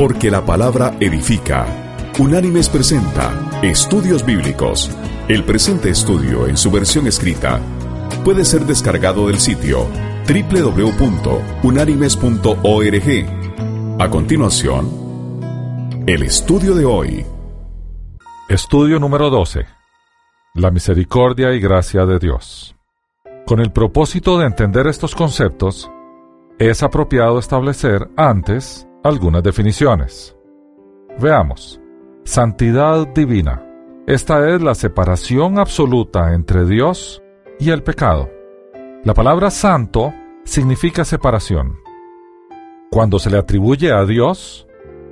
Porque la palabra edifica. Unánimes presenta Estudios Bíblicos. El presente estudio en su versión escrita puede ser descargado del sitio www.unánimes.org. A continuación, el estudio de hoy. Estudio número 12. La misericordia y gracia de Dios. Con el propósito de entender estos conceptos, es apropiado establecer antes algunas definiciones. Veamos. Santidad divina. Esta es la separación absoluta entre Dios y el pecado. La palabra santo significa separación. Cuando se le atribuye a Dios,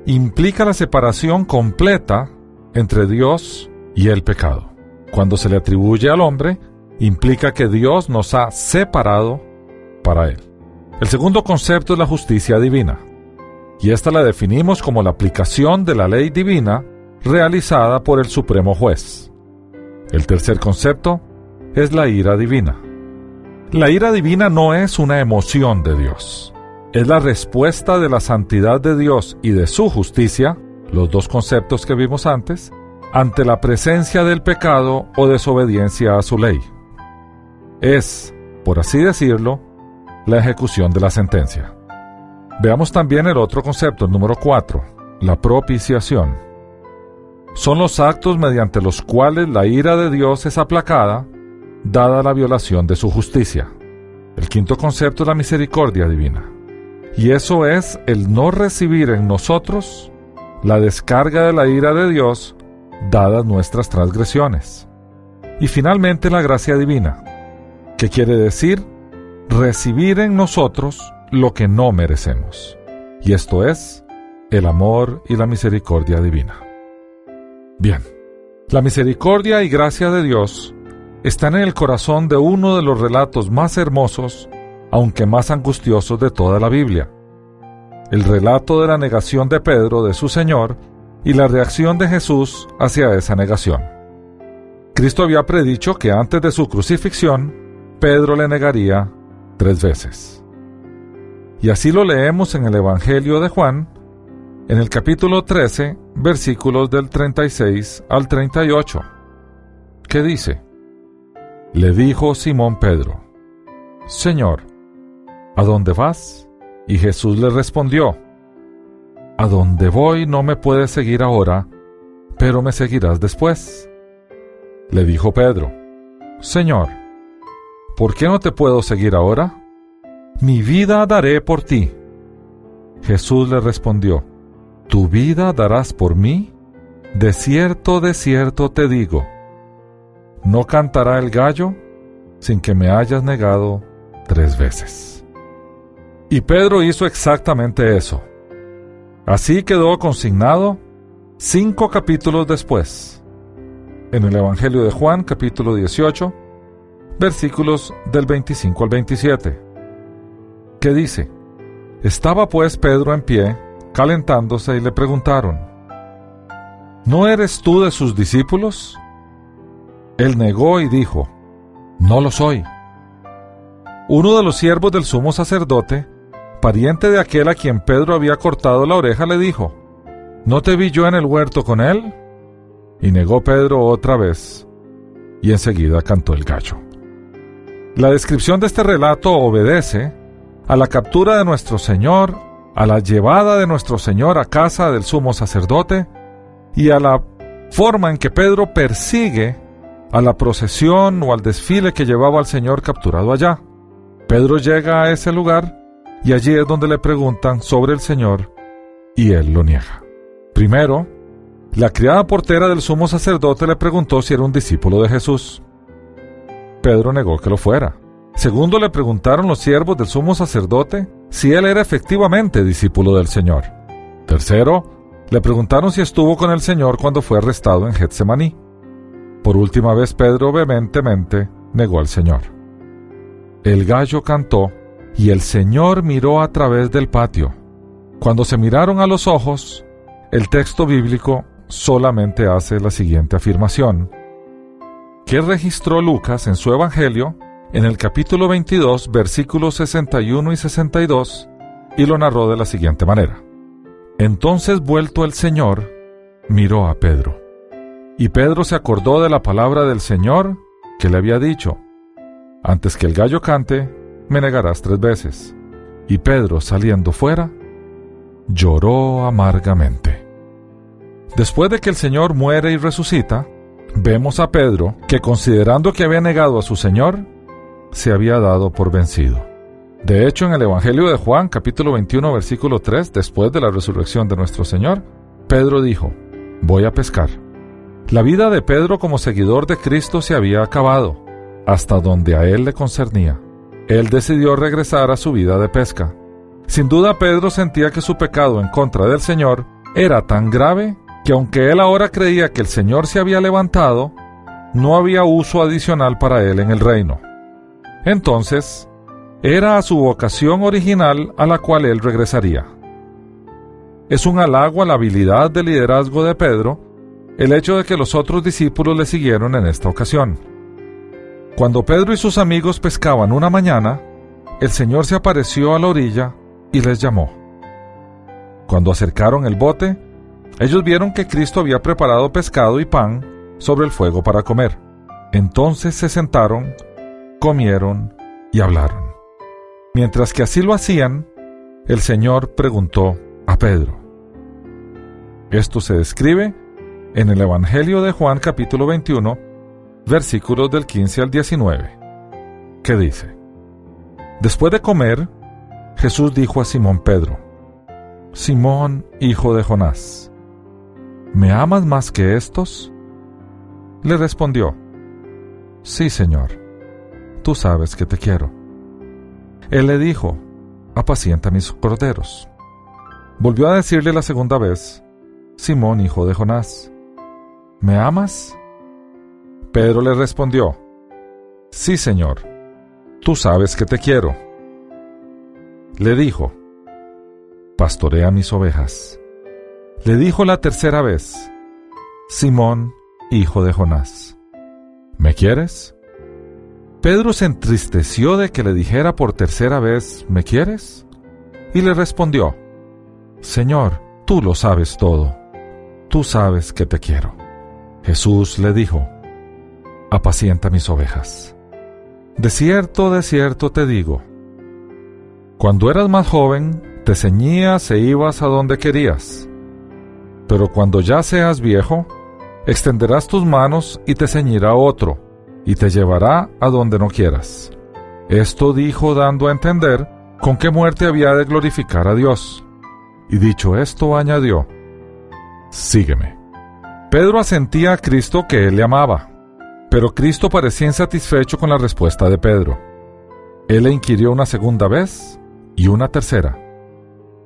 implica la separación completa entre Dios y el pecado. Cuando se le atribuye al hombre, implica que Dios nos ha separado para Él. El segundo concepto es la justicia divina, y esta la definimos como la aplicación de la ley divina realizada por el Supremo Juez. El tercer concepto es la ira divina. La ira divina no es una emoción de Dios, es la respuesta de la santidad de Dios y de su justicia, los dos conceptos que vimos antes, ante la presencia del pecado o desobediencia a su ley. Es, por así decirlo, la ejecución de la sentencia. Veamos también el otro concepto, el número 4, la propiciación. Son los actos mediante los cuales la ira de Dios es aplacada, dada la violación de su justicia. El quinto concepto es la misericordia divina. Y eso es el no recibir en nosotros la descarga de la ira de Dios dadas nuestras transgresiones. Y finalmente la gracia divina, que quiere decir recibir en nosotros lo que no merecemos. Y esto es el amor y la misericordia divina. Bien, la misericordia y gracia de Dios están en el corazón de uno de los relatos más hermosos, aunque más angustiosos de toda la Biblia. El relato de la negación de Pedro de su Señor y la reacción de Jesús hacia esa negación. Cristo había predicho que antes de su crucifixión, Pedro le negaría tres veces. Y así lo leemos en el Evangelio de Juan, en el capítulo 13, versículos del 36 al 38, que dice, Le dijo Simón Pedro, Señor, ¿a dónde vas? Y Jesús le respondió, A donde voy no me puedes seguir ahora, pero me seguirás después. Le dijo Pedro, Señor, ¿por qué no te puedo seguir ahora? Mi vida daré por ti. Jesús le respondió, ¿Tu vida darás por mí? De cierto, de cierto te digo, no cantará el gallo sin que me hayas negado tres veces. Y Pedro hizo exactamente eso. Así quedó consignado cinco capítulos después, en el Evangelio de Juan capítulo 18, versículos del 25 al 27, que dice, Estaba pues Pedro en pie, calentándose, y le preguntaron, ¿No eres tú de sus discípulos? Él negó y dijo, No lo soy. Uno de los siervos del sumo sacerdote, pariente de aquel a quien Pedro había cortado la oreja, le dijo, ¿No te vi yo en el huerto con él? Y negó Pedro otra vez, y enseguida cantó el gallo. La descripción de este relato obedece a la captura de nuestro Señor, a la llevada de nuestro Señor a casa del sumo sacerdote y a la forma en que Pedro persigue a la procesión o al desfile que llevaba al Señor capturado allá. Pedro llega a ese lugar y allí es donde le preguntan sobre el Señor y él lo niega. Primero, la criada portera del sumo sacerdote le preguntó si era un discípulo de Jesús. Pedro negó que lo fuera. Segundo, le preguntaron los siervos del sumo sacerdote si él era efectivamente discípulo del Señor. Tercero, le preguntaron si estuvo con el Señor cuando fue arrestado en Getsemaní. Por última vez, Pedro vehementemente negó al Señor. El gallo cantó y el Señor miró a través del patio. Cuando se miraron a los ojos, el texto bíblico solamente hace la siguiente afirmación, que registró Lucas en su Evangelio en el capítulo 22, versículos 61 y 62, y lo narró de la siguiente manera. Entonces vuelto el Señor, miró a Pedro. Y Pedro se acordó de la palabra del Señor que le había dicho, antes que el gallo cante, me negarás tres veces. Y Pedro, saliendo fuera, lloró amargamente. Después de que el Señor muere y resucita, vemos a Pedro que considerando que había negado a su Señor, se había dado por vencido. De hecho, en el Evangelio de Juan, capítulo 21, versículo 3, después de la resurrección de nuestro Señor, Pedro dijo, voy a pescar. La vida de Pedro como seguidor de Cristo se había acabado, hasta donde a él le concernía. Él decidió regresar a su vida de pesca. Sin duda Pedro sentía que su pecado en contra del Señor era tan grave que aunque él ahora creía que el Señor se había levantado, no había uso adicional para él en el reino. Entonces, era a su vocación original a la cual él regresaría. Es un halago a la habilidad de liderazgo de Pedro el hecho de que los otros discípulos le siguieron en esta ocasión. Cuando Pedro y sus amigos pescaban una mañana, el Señor se apareció a la orilla y les llamó. Cuando acercaron el bote, ellos vieron que Cristo había preparado pescado y pan sobre el fuego para comer. Entonces se sentaron, comieron y hablaron. Mientras que así lo hacían, el Señor preguntó a Pedro. Esto se describe en el Evangelio de Juan capítulo 21, versículos del 15 al 19, que dice, Después de comer, Jesús dijo a Simón Pedro, Simón, hijo de Jonás, ¿me amas más que estos? Le respondió, Sí, Señor, tú sabes que te quiero. Él le dijo, apacienta mis corderos. Volvió a decirle la segunda vez, Simón, hijo de Jonás, ¿me amas? Pedro le respondió, Sí, Señor, tú sabes que te quiero. Le dijo, Pastorea mis ovejas. Le dijo la tercera vez, Simón, hijo de Jonás, ¿me quieres? Pedro se entristeció de que le dijera por tercera vez, ¿me quieres? Y le respondió, Señor, tú lo sabes todo, tú sabes que te quiero. Jesús le dijo, apacienta mis ovejas. De cierto, de cierto te digo, cuando eras más joven, te ceñías e ibas a donde querías, pero cuando ya seas viejo, extenderás tus manos y te ceñirá otro, y te llevará a donde no quieras. Esto dijo dando a entender con qué muerte había de glorificar a Dios. Y dicho esto, añadió, Sígueme. Pedro asentía a Cristo que él le amaba, pero Cristo parecía insatisfecho con la respuesta de Pedro. Él le inquirió una segunda vez y una tercera.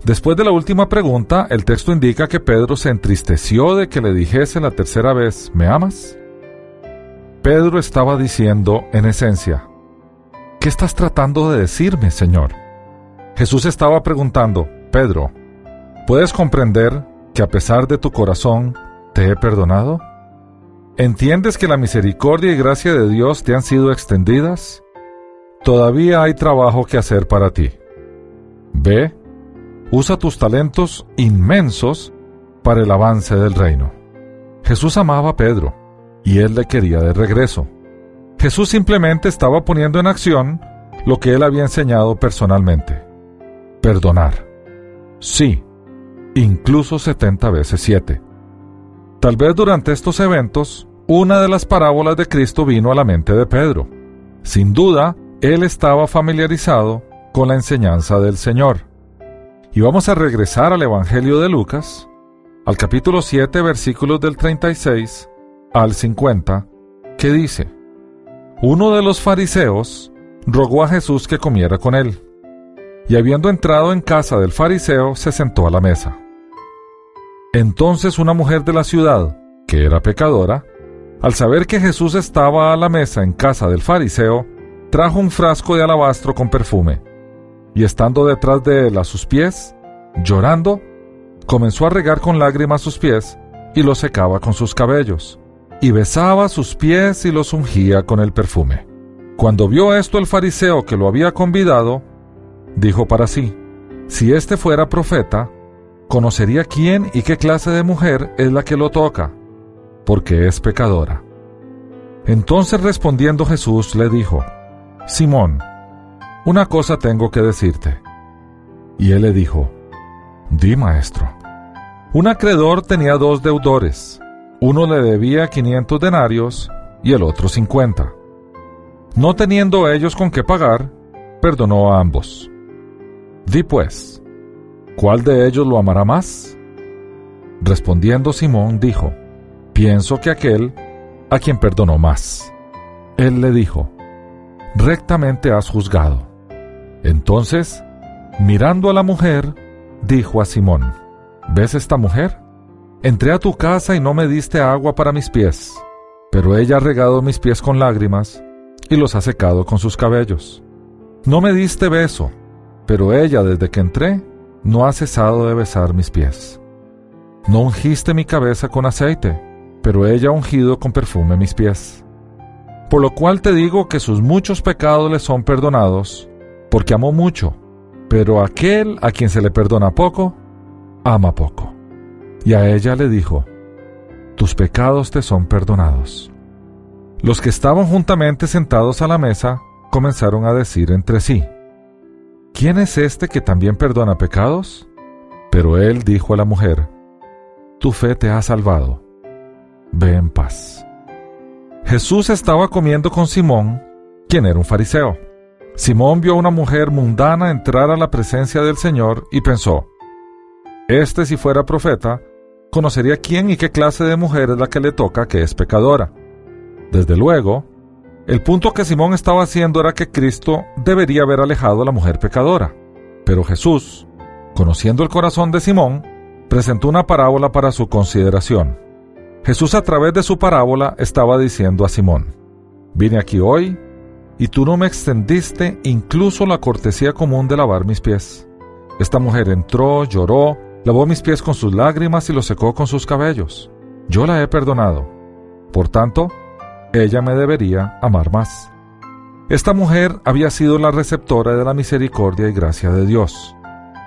Después de la última pregunta, el texto indica que Pedro se entristeció de que le dijese la tercera vez, ¿me amas? Pedro estaba diciendo, en esencia, ¿qué estás tratando de decirme, Señor? Jesús estaba preguntando, Pedro, ¿puedes comprender que a pesar de tu corazón te he perdonado? ¿Entiendes que la misericordia y gracia de Dios te han sido extendidas? Todavía hay trabajo que hacer para ti. Ve, usa tus talentos inmensos para el avance del reino. Jesús amaba a Pedro y él le quería de regreso. Jesús simplemente estaba poniendo en acción lo que él había enseñado personalmente. Perdonar. Sí, incluso 70 veces 7. Tal vez durante estos eventos, una de las parábolas de Cristo vino a la mente de Pedro. Sin duda, él estaba familiarizado con la enseñanza del Señor. Y vamos a regresar al Evangelio de Lucas, al capítulo 7, versículos del 36 al 50, que dice, Uno de los fariseos rogó a Jesús que comiera con él, y habiendo entrado en casa del fariseo, se sentó a la mesa. Entonces una mujer de la ciudad, que era pecadora, al saber que Jesús estaba a la mesa en casa del fariseo, trajo un frasco de alabastro con perfume, y estando detrás de él a sus pies, llorando, comenzó a regar con lágrimas sus pies y los secaba con sus cabellos, y besaba sus pies y los ungía con el perfume. Cuando vio esto el fariseo que lo había convidado, dijo para sí, si éste fuera profeta, conocería quién y qué clase de mujer es la que lo toca, porque es pecadora. Entonces respondiendo Jesús le dijo, Simón, una cosa tengo que decirte. Y él le dijo, Di, maestro. Un acreedor tenía dos deudores. Uno le debía quinientos denarios y el otro cincuenta. No teniendo ellos con qué pagar, perdonó a ambos. Di pues, ¿cuál de ellos lo amará más? Respondiendo Simón dijo, pienso que aquel a quien perdonó más. Él le dijo, rectamente has juzgado. Entonces, mirando a la mujer, dijo a Simón, ¿ves esta mujer? Entré a tu casa y no me diste agua para mis pies, pero ella ha regado mis pies con lágrimas y los ha secado con sus cabellos. No me diste beso, pero ella desde que entré no ha cesado de besar mis pies. No ungiste mi cabeza con aceite, pero ella ha ungido con perfume mis pies. Por lo cual te digo que sus muchos pecados le son perdonados, porque amó mucho, pero aquel a quien se le perdona poco, ama poco. Y a ella le dijo, tus pecados te son perdonados. Los que estaban juntamente sentados a la mesa comenzaron a decir entre sí, ¿quién es este que también perdona pecados? Pero él dijo a la mujer, tu fe te ha salvado, ve en paz. Jesús estaba comiendo con Simón, quien era un fariseo. Simón vio a una mujer mundana entrar a la presencia del Señor y pensó, Este si fuera profeta, conocería quién y qué clase de mujer es la que le toca que es pecadora. Desde luego, el punto que Simón estaba haciendo era que Cristo debería haber alejado a la mujer pecadora. Pero Jesús, conociendo el corazón de Simón, presentó una parábola para su consideración. Jesús a través de su parábola estaba diciendo a Simón, vine aquí hoy y tú no me extendiste incluso la cortesía común de lavar mis pies. Esta mujer entró, lloró, lavó mis pies con sus lágrimas y los secó con sus cabellos. Yo la he perdonado. Por tanto, ella me debería amar más. Esta mujer había sido la receptora de la misericordia y gracia de Dios.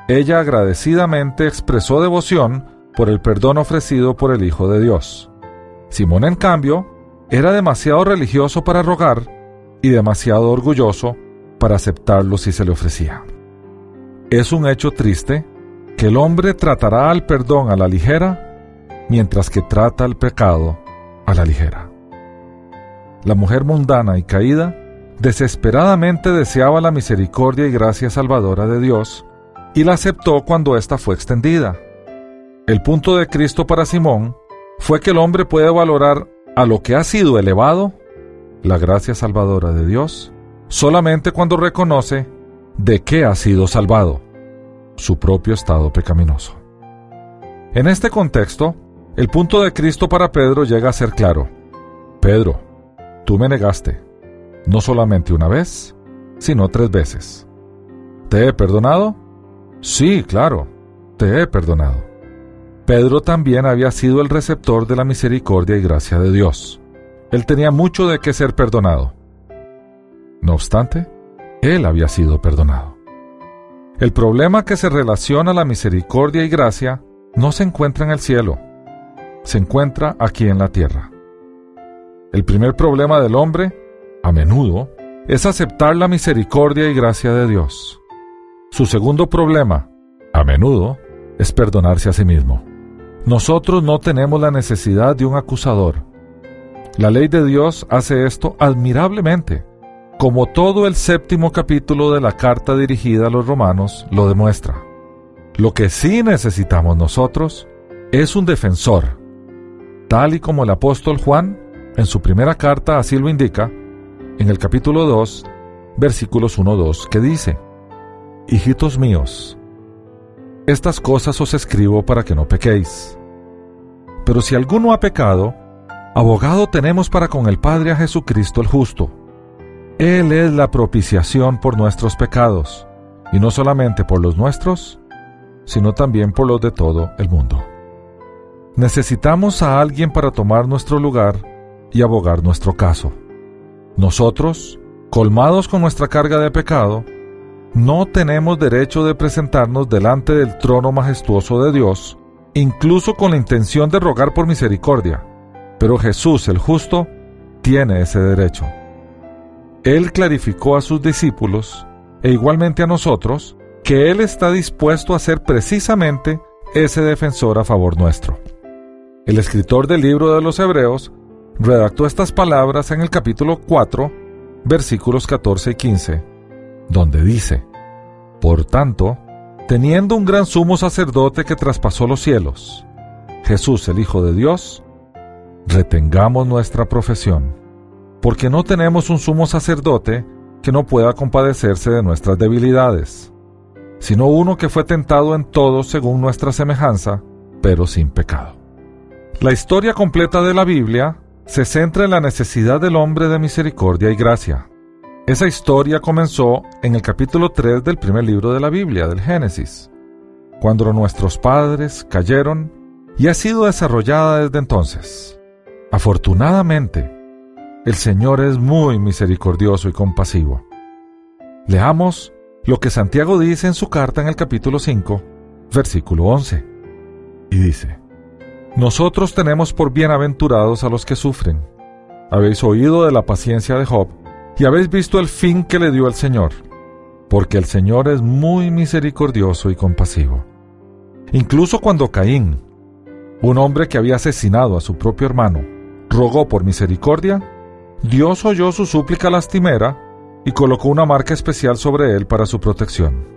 Ella agradecidamente expresó devoción por el perdón ofrecido por el Hijo de Dios. Simón, en cambio, era demasiado religioso para rogar y demasiado orgulloso para aceptarlo si se le ofrecía. Es un hecho triste que el hombre tratará al perdón a la ligera, mientras que trata al pecado a la ligera. La mujer mundana y caída desesperadamente deseaba la misericordia y gracia salvadora de Dios y la aceptó cuando ésta fue extendida. El punto de Cristo para Simón fue que el hombre puede valorar a lo que ha sido elevado, la gracia salvadora de Dios, solamente cuando reconoce de qué ha sido salvado, su propio estado pecaminoso. En este contexto, el punto de Cristo para Pedro llega a ser claro. Pedro, Tú me negaste, no solamente una vez, sino tres veces. ¿Te he perdonado? Sí, claro, te he perdonado. Pedro también había sido el receptor de la misericordia y gracia de Dios. Él tenía mucho de qué ser perdonado. No obstante, él había sido perdonado. El problema que se relaciona a la misericordia y gracia no se encuentra en el cielo, se encuentra aquí en la tierra. El primer problema del hombre, a menudo, es aceptar la misericordia y gracia de Dios. Su segundo problema, a menudo, es perdonarse a sí mismo. Nosotros no tenemos la necesidad de un acusador. La ley de Dios hace esto admirablemente, como todo el séptimo capítulo de la carta dirigida a los romanos lo demuestra. Lo que sí necesitamos nosotros es un defensor, tal y como el apóstol Juan en su primera carta así lo indica, en el capítulo 2, versículos 1-2, que dice, Hijitos míos, estas cosas os escribo para que no pequéis. Pero si alguno ha pecado, abogado tenemos para con el Padre a Jesucristo el justo. Él es la propiciación por nuestros pecados, y no solamente por los nuestros, sino también por los de todo el mundo. Necesitamos a alguien para tomar nuestro lugar y abogar nuestro caso. Nosotros, colmados con nuestra carga de pecado, no tenemos derecho de presentarnos delante del trono majestuoso de Dios, incluso con la intención de rogar por misericordia. Pero Jesús, el justo, tiene ese derecho. Él clarificó a sus discípulos, e igualmente a nosotros, que Él está dispuesto a ser precisamente ese defensor a favor nuestro. El escritor del libro de los Hebreos redactó estas palabras en el capítulo 4, versículos 14 y 15, donde dice, Por tanto, teniendo un gran sumo sacerdote que traspasó los cielos, Jesús el Hijo de Dios, retengamos nuestra profesión, porque no tenemos un sumo sacerdote que no pueda compadecerse de nuestras debilidades, sino uno que fue tentado en todo según nuestra semejanza, pero sin pecado. La historia completa de la Biblia se centra en la necesidad del hombre de misericordia y gracia. Esa historia comenzó en el capítulo 3 del primer libro de la Biblia, del Génesis, cuando nuestros padres cayeron y ha sido desarrollada desde entonces. Afortunadamente, el Señor es muy misericordioso y compasivo. Leamos lo que Santiago dice en su carta en el capítulo 5, versículo 11. Y dice, nosotros tenemos por bienaventurados a los que sufren. Habéis oído de la paciencia de Job y habéis visto el fin que le dio el Señor, porque el Señor es muy misericordioso y compasivo. Incluso cuando Caín, un hombre que había asesinado a su propio hermano, rogó por misericordia, Dios oyó su súplica lastimera y colocó una marca especial sobre él para su protección.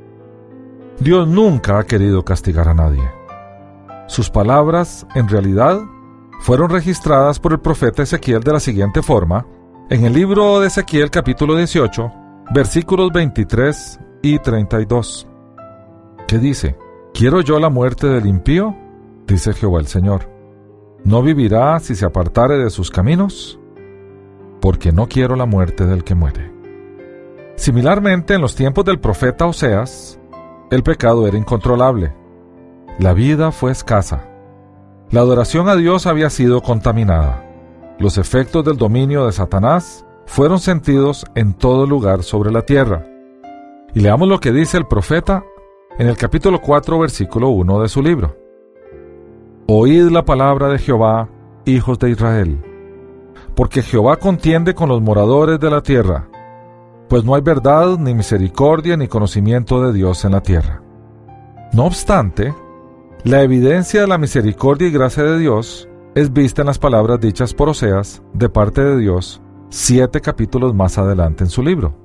Dios nunca ha querido castigar a nadie. Sus palabras, en realidad, fueron registradas por el profeta Ezequiel de la siguiente forma, en el libro de Ezequiel capítulo 18, versículos 23 y 32, que dice, ¿Quiero yo la muerte del impío? dice Jehová el Señor. ¿No vivirá si se apartare de sus caminos? Porque no quiero la muerte del que muere. Similarmente, en los tiempos del profeta Oseas, el pecado era incontrolable la vida fue escasa. La adoración a Dios había sido contaminada. Los efectos del dominio de Satanás fueron sentidos en todo lugar sobre la tierra. Y leamos lo que dice el profeta en el capítulo 4, versículo 1 de su libro. Oíd la palabra de Jehová, hijos de Israel, porque Jehová contiende con los moradores de la tierra, pues no hay verdad, ni misericordia, ni conocimiento de Dios en la tierra. No obstante, la evidencia de la misericordia y gracia de Dios es vista en las palabras dichas por Oseas de parte de Dios siete capítulos más adelante en su libro.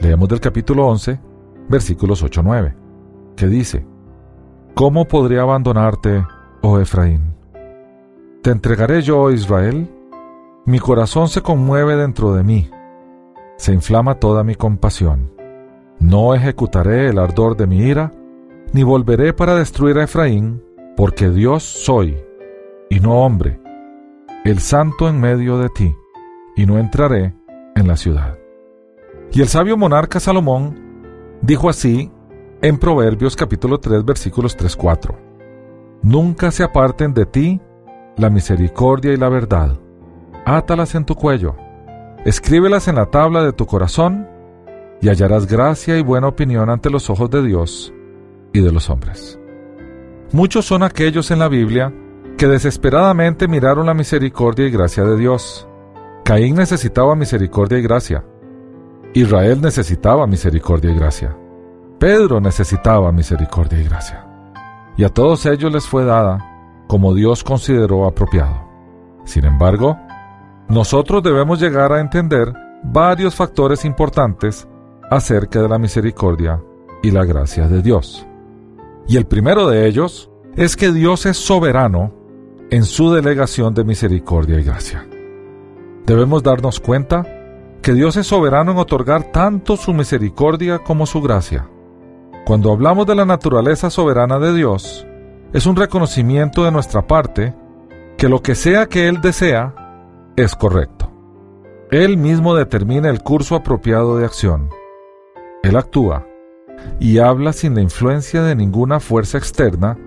Leemos del capítulo 11, versículos 8-9, que dice, ¿Cómo podría abandonarte, oh Efraín? ¿Te entregaré yo, Israel? Mi corazón se conmueve dentro de mí, se inflama toda mi compasión. No ejecutaré el ardor de mi ira, ni volveré para destruir a Efraín, porque Dios soy, y no hombre, el santo en medio de ti, y no entraré en la ciudad. Y el sabio monarca Salomón dijo así en Proverbios capítulo 3 versículos 3-4. Nunca se aparten de ti la misericordia y la verdad. Átalas en tu cuello, escríbelas en la tabla de tu corazón, y hallarás gracia y buena opinión ante los ojos de Dios y de los hombres. Muchos son aquellos en la Biblia que desesperadamente miraron la misericordia y gracia de Dios. Caín necesitaba misericordia y gracia. Israel necesitaba misericordia y gracia. Pedro necesitaba misericordia y gracia. Y a todos ellos les fue dada como Dios consideró apropiado. Sin embargo, nosotros debemos llegar a entender varios factores importantes acerca de la misericordia y la gracia de Dios. Y el primero de ellos es que Dios es soberano en su delegación de misericordia y gracia. Debemos darnos cuenta que Dios es soberano en otorgar tanto su misericordia como su gracia. Cuando hablamos de la naturaleza soberana de Dios, es un reconocimiento de nuestra parte que lo que sea que Él desea es correcto. Él mismo determina el curso apropiado de acción. Él actúa y habla sin la influencia de ninguna fuerza externa,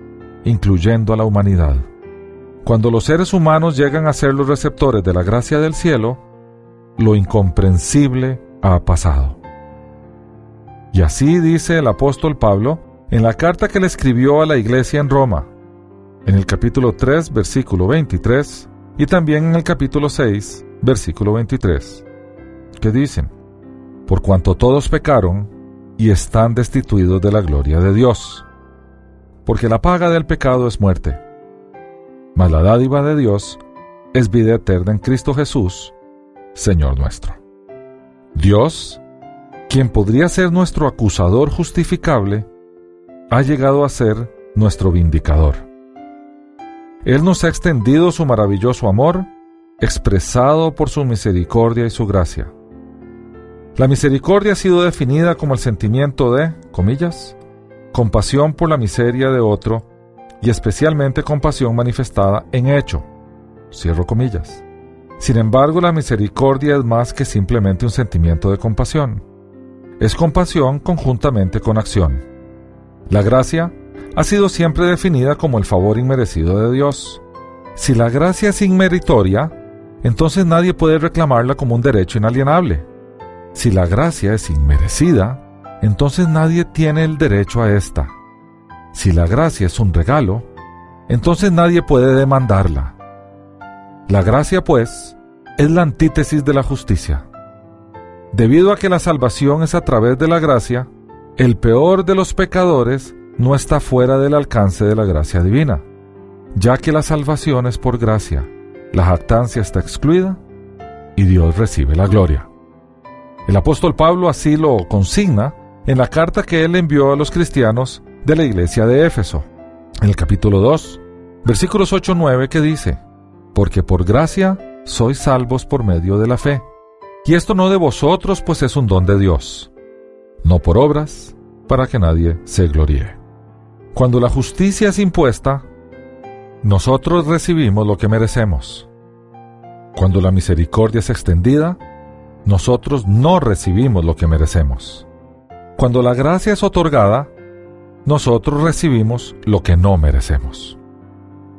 incluyendo a la humanidad. Cuando los seres humanos llegan a ser los receptores de la gracia del cielo, lo incomprensible ha pasado. Y así dice el apóstol Pablo en la carta que le escribió a la iglesia en Roma, en el capítulo 3, versículo 23, y también en el capítulo 6, versículo 23, que dicen, por cuanto todos pecaron y están destituidos de la gloria de Dios, porque la paga del pecado es muerte, mas la dádiva de Dios es vida eterna en Cristo Jesús, Señor nuestro. Dios, quien podría ser nuestro acusador justificable, ha llegado a ser nuestro vindicador. Él nos ha extendido su maravilloso amor, expresado por su misericordia y su gracia. La misericordia ha sido definida como el sentimiento de, comillas, compasión por la miseria de otro y especialmente compasión manifestada en hecho, cierro comillas. Sin embargo, la misericordia es más que simplemente un sentimiento de compasión. Es compasión conjuntamente con acción. La gracia ha sido siempre definida como el favor inmerecido de Dios. Si la gracia es inmeritoria, entonces nadie puede reclamarla como un derecho inalienable. Si la gracia es inmerecida, entonces nadie tiene el derecho a esta. Si la gracia es un regalo, entonces nadie puede demandarla. La gracia, pues, es la antítesis de la justicia. Debido a que la salvación es a través de la gracia, el peor de los pecadores no está fuera del alcance de la gracia divina, ya que la salvación es por gracia, la jactancia está excluida y Dios recibe la gloria. El apóstol Pablo así lo consigna en la carta que él envió a los cristianos de la iglesia de Éfeso, en el capítulo 2, versículos 8-9 que dice, porque por gracia sois salvos por medio de la fe. Y esto no de vosotros, pues es un don de Dios, no por obras, para que nadie se gloríe. Cuando la justicia es impuesta, nosotros recibimos lo que merecemos. Cuando la misericordia es extendida, nosotros no recibimos lo que merecemos. Cuando la gracia es otorgada, nosotros recibimos lo que no merecemos.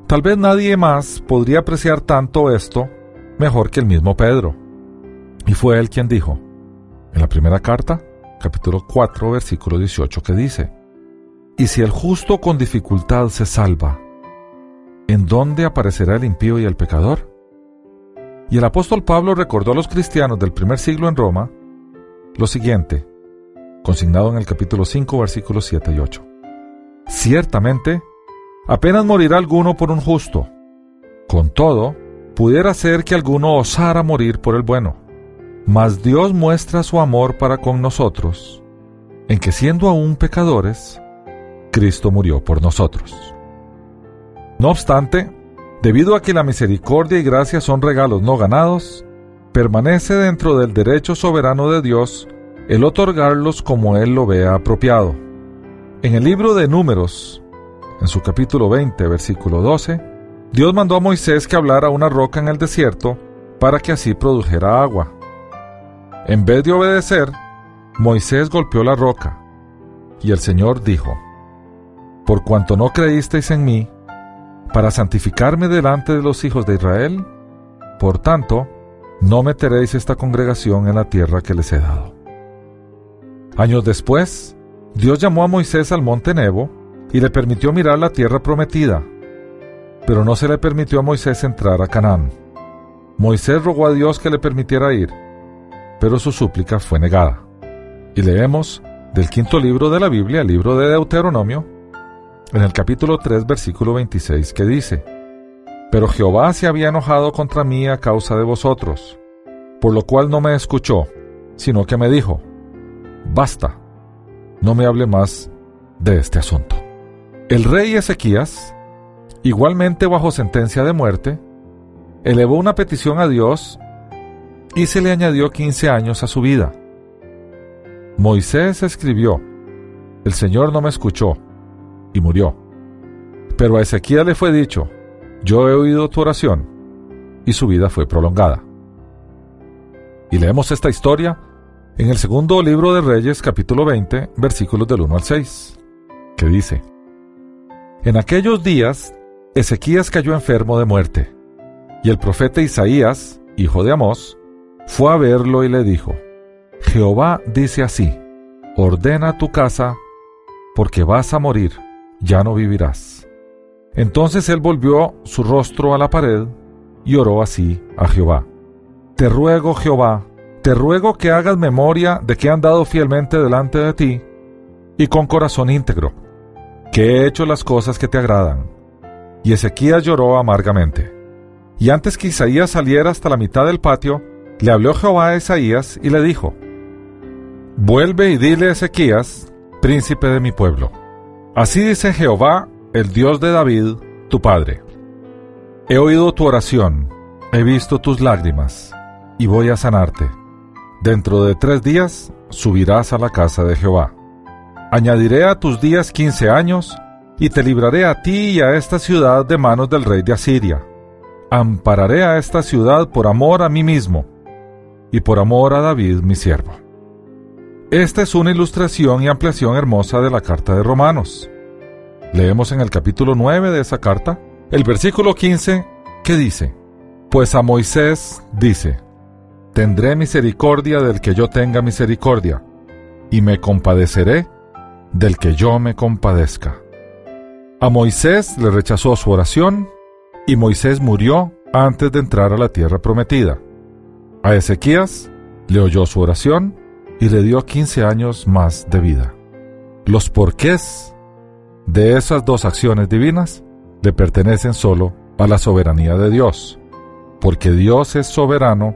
Tal vez nadie más podría apreciar tanto esto mejor que el mismo Pedro. Y fue él quien dijo, en la primera carta, capítulo 4, versículo 18, que dice, Y si el justo con dificultad se salva, ¿en dónde aparecerá el impío y el pecador? Y el apóstol Pablo recordó a los cristianos del primer siglo en Roma lo siguiente, consignado en el capítulo 5, versículos 7 y 8. Ciertamente, Apenas morirá alguno por un justo. Con todo, pudiera ser que alguno osara morir por el bueno. Mas Dios muestra su amor para con nosotros, en que siendo aún pecadores, Cristo murió por nosotros. No obstante, debido a que la misericordia y gracia son regalos no ganados, permanece dentro del derecho soberano de Dios el otorgarlos como Él lo vea apropiado. En el libro de Números, en su capítulo 20, versículo 12, Dios mandó a Moisés que hablara una roca en el desierto para que así produjera agua. En vez de obedecer, Moisés golpeó la roca, y el Señor dijo, Por cuanto no creísteis en mí, para santificarme delante de los hijos de Israel, por tanto, no meteréis esta congregación en la tierra que les he dado. Años después, Dios llamó a Moisés al monte Nebo, y le permitió mirar la tierra prometida, pero no se le permitió a Moisés entrar a Canaán. Moisés rogó a Dios que le permitiera ir, pero su súplica fue negada. Y leemos del quinto libro de la Biblia, el libro de Deuteronomio, en el capítulo 3, versículo 26, que dice, Pero Jehová se había enojado contra mí a causa de vosotros, por lo cual no me escuchó, sino que me dijo, Basta, no me hable más de este asunto. El rey Ezequías, igualmente bajo sentencia de muerte, elevó una petición a Dios y se le añadió 15 años a su vida. Moisés escribió, El Señor no me escuchó, y murió. Pero a Ezequías le fue dicho, Yo he oído tu oración, y su vida fue prolongada. Y leemos esta historia en el segundo libro de Reyes capítulo 20, versículos del 1 al 6, que dice, en aquellos días, Ezequías cayó enfermo de muerte, y el profeta Isaías, hijo de Amós, fue a verlo y le dijo, Jehová dice así, ordena tu casa, porque vas a morir, ya no vivirás. Entonces él volvió su rostro a la pared y oró así a Jehová. Te ruego, Jehová, te ruego que hagas memoria de que he andado fielmente delante de ti y con corazón íntegro, que he hecho las cosas que te agradan. Y Ezequías lloró amargamente. Y antes que Isaías saliera hasta la mitad del patio, le habló Jehová a Isaías y le dijo, Vuelve y dile a Ezequías, príncipe de mi pueblo. Así dice Jehová, el Dios de David, tu padre. He oído tu oración, he visto tus lágrimas, y voy a sanarte. Dentro de tres días subirás a la casa de Jehová. Añadiré a tus días quince años, y te libraré a ti y a esta ciudad de manos del rey de Asiria. Ampararé a esta ciudad por amor a mí mismo, y por amor a David mi siervo. Esta es una ilustración y ampliación hermosa de la carta de Romanos. Leemos en el capítulo 9 de esa carta, el versículo 15, que dice, Pues a Moisés dice, Tendré misericordia del que yo tenga misericordia, y me compadeceré del que yo me compadezca. A Moisés le rechazó su oración, y Moisés murió antes de entrar a la tierra prometida. A Ezequías le oyó su oración y le dio 15 años más de vida. Los porqués de esas dos acciones divinas le pertenecen solo a la soberanía de Dios, porque Dios es soberano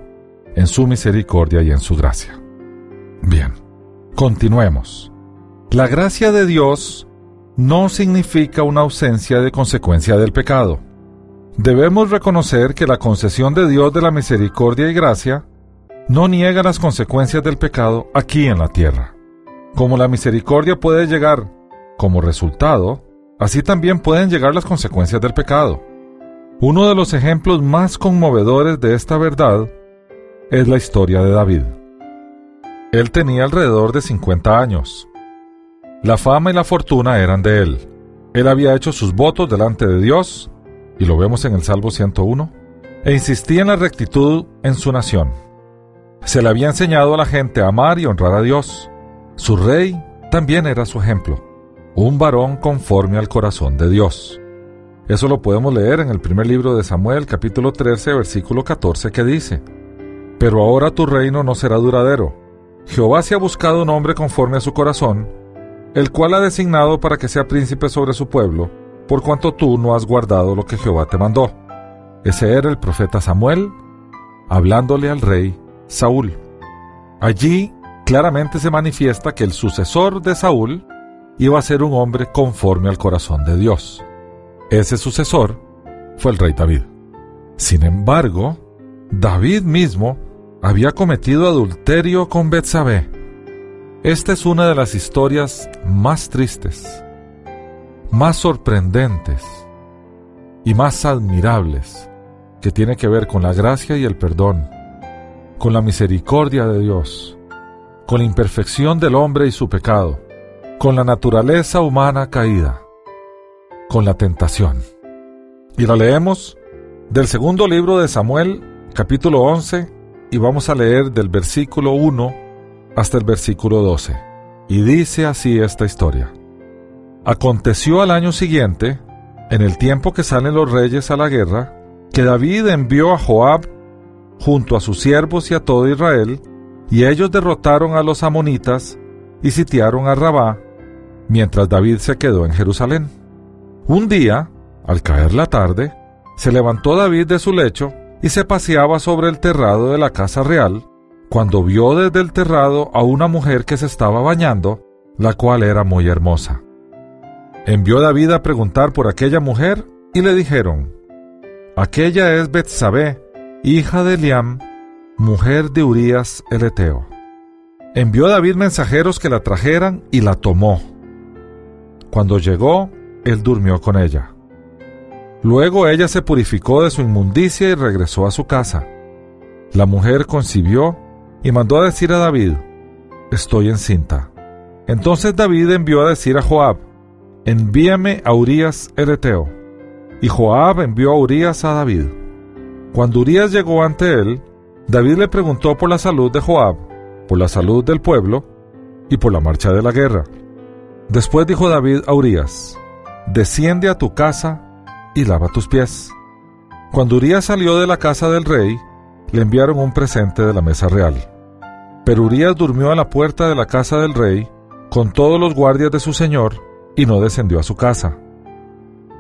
en su misericordia y en su gracia. Bien, continuemos. La gracia de Dios no significa una ausencia de consecuencia del pecado. Debemos reconocer que la concesión de Dios de la misericordia y gracia no niega las consecuencias del pecado aquí en la tierra. Como la misericordia puede llegar como resultado, así también pueden llegar las consecuencias del pecado. Uno de los ejemplos más conmovedores de esta verdad es la historia de David. Él tenía alrededor de 50 años. La fama y la fortuna eran de él. Él había hecho sus votos delante de Dios, y lo vemos en el Salmo 101, e insistía en la rectitud en su nación. Se le había enseñado a la gente a amar y honrar a Dios. Su rey también era su ejemplo, un varón conforme al corazón de Dios. Eso lo podemos leer en el primer libro de Samuel, capítulo 13, versículo 14, que dice, Pero ahora tu reino no será duradero. Jehová se ha buscado un hombre conforme a su corazón, el cual ha designado para que sea príncipe sobre su pueblo, por cuanto tú no has guardado lo que Jehová te mandó. Ese era el profeta Samuel, hablándole al rey Saúl. Allí claramente se manifiesta que el sucesor de Saúl iba a ser un hombre conforme al corazón de Dios. Ese sucesor fue el rey David. Sin embargo, David mismo había cometido adulterio con Betsabé esta es una de las historias más tristes, más sorprendentes y más admirables que tiene que ver con la gracia y el perdón, con la misericordia de Dios, con la imperfección del hombre y su pecado, con la naturaleza humana caída, con la tentación. Y la leemos del segundo libro de Samuel, capítulo 11, y vamos a leer del versículo 1 hasta el versículo 12. Y dice así esta historia. Aconteció al año siguiente, en el tiempo que salen los reyes a la guerra, que David envió a Joab junto a sus siervos y a todo Israel, y ellos derrotaron a los amonitas y sitiaron a Rabá, mientras David se quedó en Jerusalén. Un día, al caer la tarde, se levantó David de su lecho y se paseaba sobre el terrado de la casa real, cuando vio desde el terrado a una mujer que se estaba bañando, la cual era muy hermosa. Envió David a preguntar por aquella mujer y le dijeron, Aquella es Betsabé, hija de Eliam, mujer de Urías el Eteo. Envió David mensajeros que la trajeran y la tomó. Cuando llegó, él durmió con ella. Luego ella se purificó de su inmundicia y regresó a su casa. La mujer concibió y mandó a decir a David, estoy encinta. Entonces David envió a decir a Joab, envíame a Urías el Eteo. Y Joab envió a Urías a David. Cuando Urías llegó ante él, David le preguntó por la salud de Joab, por la salud del pueblo, y por la marcha de la guerra. Después dijo David a Urias, Desciende a tu casa y lava tus pies. Cuando Urias salió de la casa del rey, le enviaron un presente de la mesa real. Pero Urias durmió a la puerta de la casa del rey con todos los guardias de su señor y no descendió a su casa.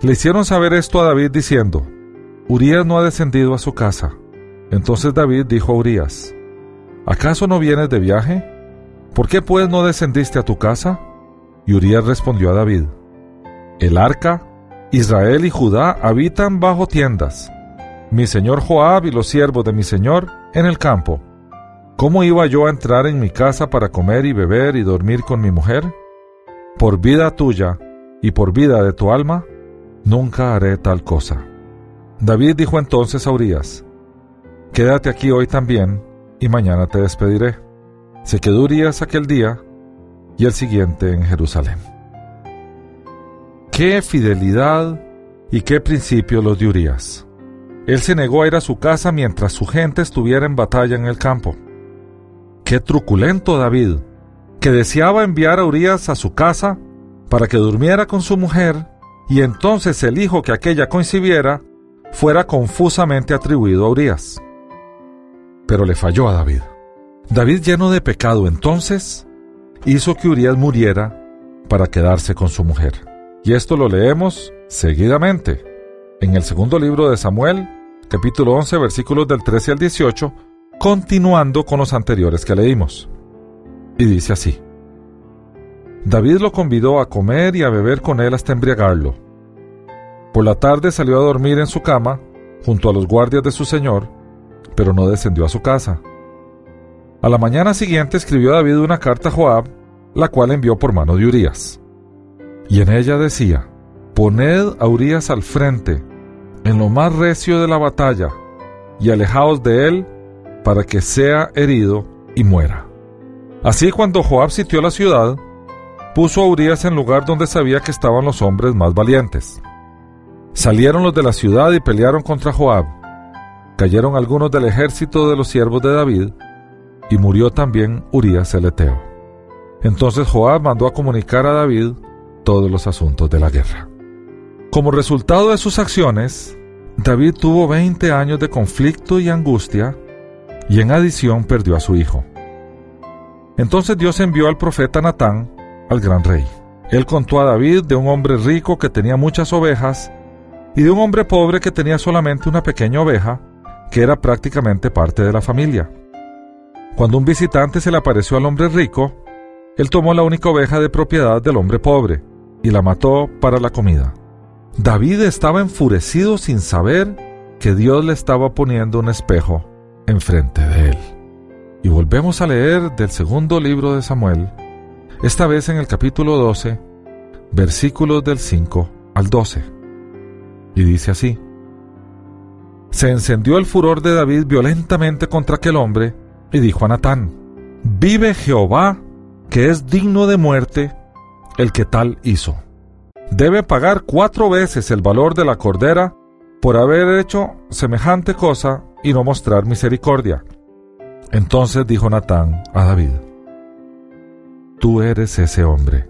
Le hicieron saber esto a David diciendo, Urias no ha descendido a su casa. Entonces David dijo a Urias, ¿acaso no vienes de viaje? ¿Por qué pues no descendiste a tu casa? Y Urias respondió a David, El arca, Israel y Judá habitan bajo tiendas, mi señor Joab y los siervos de mi señor en el campo. ¿Cómo iba yo a entrar en mi casa para comer y beber y dormir con mi mujer? Por vida tuya y por vida de tu alma, nunca haré tal cosa. David dijo entonces a Urias, Quédate aquí hoy también, y mañana te despediré. Se quedó Urias aquel día y el siguiente en Jerusalén. Qué fidelidad y qué principio los de Urias. Él se negó a ir a su casa mientras su gente estuviera en batalla en el campo. Qué truculento David, que deseaba enviar a Urias a su casa para que durmiera con su mujer y entonces el hijo que aquella concibiera fuera confusamente atribuido a Urias. Pero le falló a David. David lleno de pecado entonces hizo que Urias muriera para quedarse con su mujer. Y esto lo leemos seguidamente en el segundo libro de Samuel, capítulo 11, versículos del 13 al 18, continuando con los anteriores que leímos. Y dice así. David lo convidó a comer y a beber con él hasta embriagarlo. Por la tarde salió a dormir en su cama, junto a los guardias de su señor, pero no descendió a su casa. A la mañana siguiente escribió David una carta a Joab, la cual envió por mano de Urías. Y en ella decía, Poned a Urías al frente, en lo más recio de la batalla, y alejaos de él, para que sea herido y muera. Así cuando Joab sitió la ciudad, puso a Urias en lugar donde sabía que estaban los hombres más valientes. Salieron los de la ciudad y pelearon contra Joab. Cayeron algunos del ejército de los siervos de David, y murió también Urias el Eteo. Entonces Joab mandó a comunicar a David todos los asuntos de la guerra. Como resultado de sus acciones, David tuvo 20 años de conflicto y angustia, y en adición perdió a su hijo. Entonces Dios envió al profeta Natán al gran rey. Él contó a David de un hombre rico que tenía muchas ovejas y de un hombre pobre que tenía solamente una pequeña oveja que era prácticamente parte de la familia. Cuando un visitante se le apareció al hombre rico, él tomó la única oveja de propiedad del hombre pobre y la mató para la comida. David estaba enfurecido sin saber que Dios le estaba poniendo un espejo enfrente de él. Y volvemos a leer del segundo libro de Samuel, esta vez en el capítulo 12, versículos del 5 al 12. Y dice así, Se encendió el furor de David violentamente contra aquel hombre, y dijo a Natán, Vive Jehová, que es digno de muerte, el que tal hizo. Debe pagar cuatro veces el valor de la cordera por haber hecho semejante cosa y no mostrar misericordia. Entonces dijo Natán a David, Tú eres ese hombre.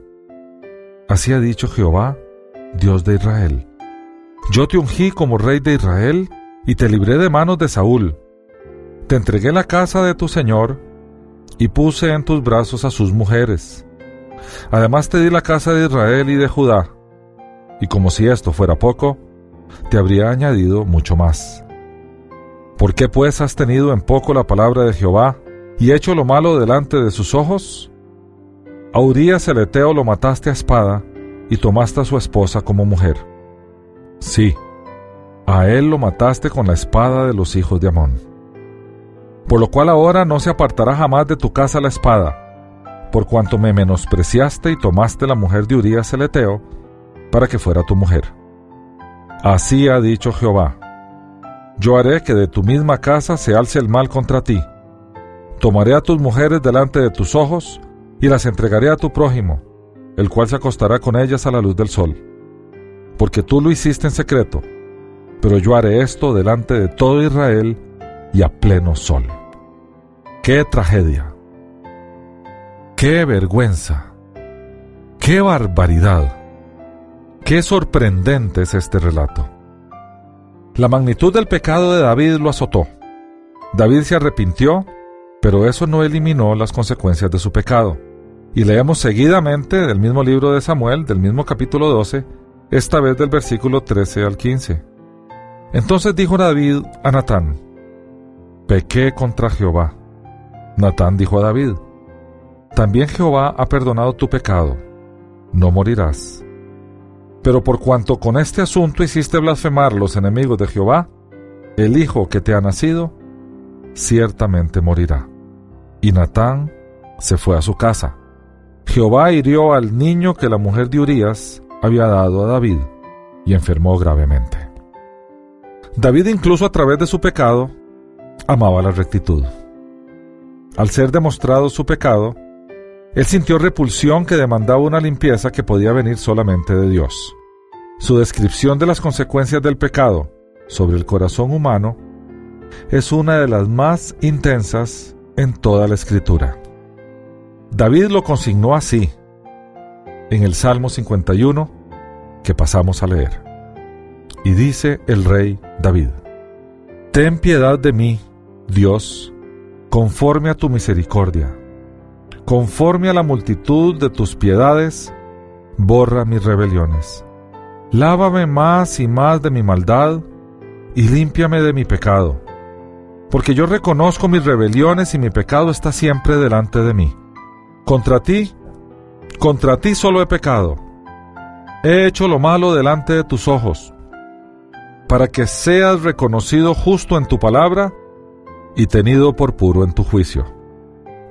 Así ha dicho Jehová, Dios de Israel. Yo te ungí como rey de Israel y te libré de manos de Saúl. Te entregué la casa de tu Señor y puse en tus brazos a sus mujeres. Además te di la casa de Israel y de Judá. Y como si esto fuera poco, te habría añadido mucho más. ¿Por qué pues has tenido en poco la palabra de Jehová y hecho lo malo delante de sus ojos? A Urías el Eteo lo mataste a espada y tomaste a su esposa como mujer. Sí, a él lo mataste con la espada de los hijos de Amón. Por lo cual ahora no se apartará jamás de tu casa la espada, por cuanto me menospreciaste y tomaste la mujer de Urías el Eteo, para que fuera tu mujer. Así ha dicho Jehová, yo haré que de tu misma casa se alce el mal contra ti. Tomaré a tus mujeres delante de tus ojos y las entregaré a tu prójimo, el cual se acostará con ellas a la luz del sol. Porque tú lo hiciste en secreto, pero yo haré esto delante de todo Israel y a pleno sol. ¡Qué tragedia! ¡Qué vergüenza! ¡Qué barbaridad! ¡Qué sorprendente es este relato! La magnitud del pecado de David lo azotó. David se arrepintió, pero eso no eliminó las consecuencias de su pecado. Y leemos seguidamente del mismo libro de Samuel, del mismo capítulo 12, esta vez del versículo 13 al 15. Entonces dijo David a Natán, Pequé contra Jehová. Natán dijo a David, También Jehová ha perdonado tu pecado, no morirás. Pero por cuanto con este asunto hiciste blasfemar los enemigos de Jehová, el hijo que te ha nacido, ciertamente morirá. Y Natán se fue a su casa. Jehová hirió al niño que la mujer de Urías había dado a David y enfermó gravemente. David incluso a través de su pecado amaba la rectitud. Al ser demostrado su pecado, él sintió repulsión que demandaba una limpieza que podía venir solamente de Dios. Su descripción de las consecuencias del pecado sobre el corazón humano es una de las más intensas en toda la escritura. David lo consignó así en el Salmo 51 que pasamos a leer. Y dice el rey David, Ten piedad de mí, Dios, conforme a tu misericordia, conforme a la multitud de tus piedades, borra mis rebeliones. Lávame más y más de mi maldad y límpiame de mi pecado, porque yo reconozco mis rebeliones y mi pecado está siempre delante de mí. Contra ti, contra ti solo he pecado. He hecho lo malo delante de tus ojos, para que seas reconocido justo en tu palabra y tenido por puro en tu juicio.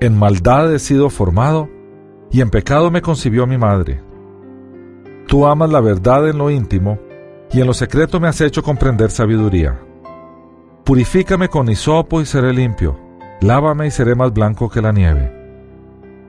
En maldad he sido formado, y en pecado me concibió mi madre. Tú amas la verdad en lo íntimo, y en lo secreto me has hecho comprender sabiduría. Purifícame con hisopo y seré limpio, lávame y seré más blanco que la nieve.